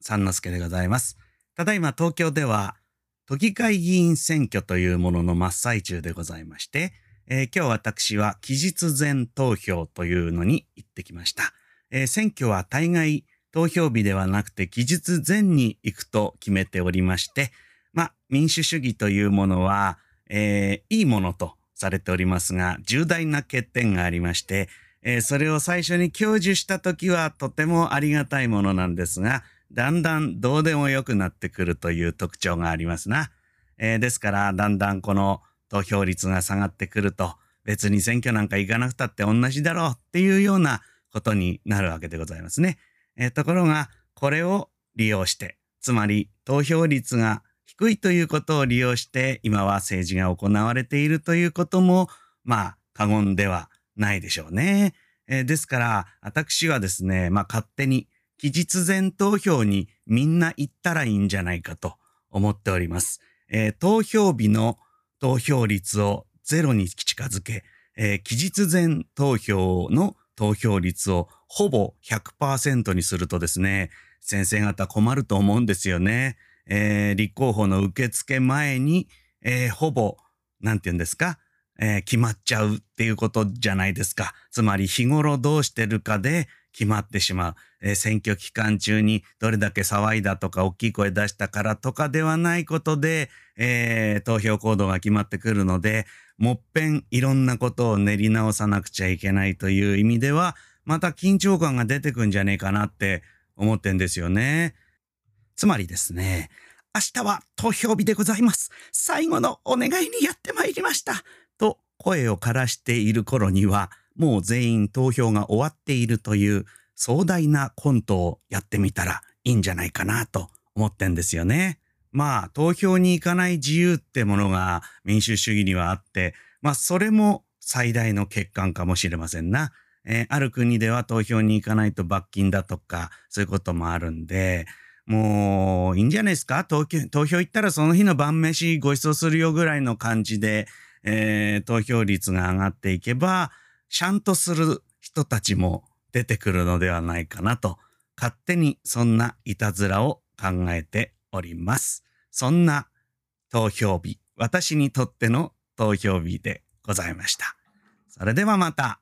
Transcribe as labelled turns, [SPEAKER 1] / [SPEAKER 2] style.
[SPEAKER 1] 三之助でございます。ただいま東京では、都議会議員選挙というものの真っ最中でございまして、えー今日私は期日前投票というのに行ってきました。えー選挙は大概投票日ではなくて期日前に行くと決めておりまして、まあ民主主義というものは、えーいいものとされておりますが、重大な欠点がありまして、えーそれを最初に享受したときはとてもありがたいものなんですが、だんだんどうでもよくなってくるという特徴がありますな。えーですから、だんだんこの投票率が下がってくると、別に選挙なんか行かなくたって同じだろうっていうようなことになるわけでございますね。えーところが、これを利用して、つまり投票率が低いということを利用して、今は政治が行われているということも、まあ、過言ではないでしょうね。えーですから、私はですね、まあ勝手に期日前投票にみんな行ったらいいんじゃないかと思っております。えー投票日の投票率をゼロに近づけ、えー期日前投票の投票率をほぼ100%にするとですね、先生方困ると思うんですよね。えー立候補の受付前に、えーほぼ、なんて言うんですか、えー決まっちゃうっていうことじゃないですか。つまり日頃どうしてるかで決まってしまう。えー選挙期間中にどれだけ騒いだとか大きい声出したからとかではないことで、えー投票行動が決まってくるので、もっぺんいろんなことを練り直さなくちゃいけないという意味では、また緊張感が出てくんじゃねえかなって思ってんですよね。つまりですね、明日は投票日でございます。最後のお願いにやってまいりました。と声を枯らしている頃には、もう全員投票が終わっているという壮大なコントをやってみたらいいんじゃないかなと思ってんですよね。まあ、投票に行かない自由ってものが民主主義にはあって、まあ、それも最大の欠陥かもしれませんな。えーある国では投票に行かないと罰金だとか、そういうこともあるんで、もういいんじゃないですか？投票行ったらその日の晩飯ご馳走するよぐらいの感じで、えー投票率が上がっていけば、ちゃんとする人たちも出てくるのではないかなと、勝手にそんないたずらを考えております。そんな投票日、私にとっての投票日でございました。それではまた。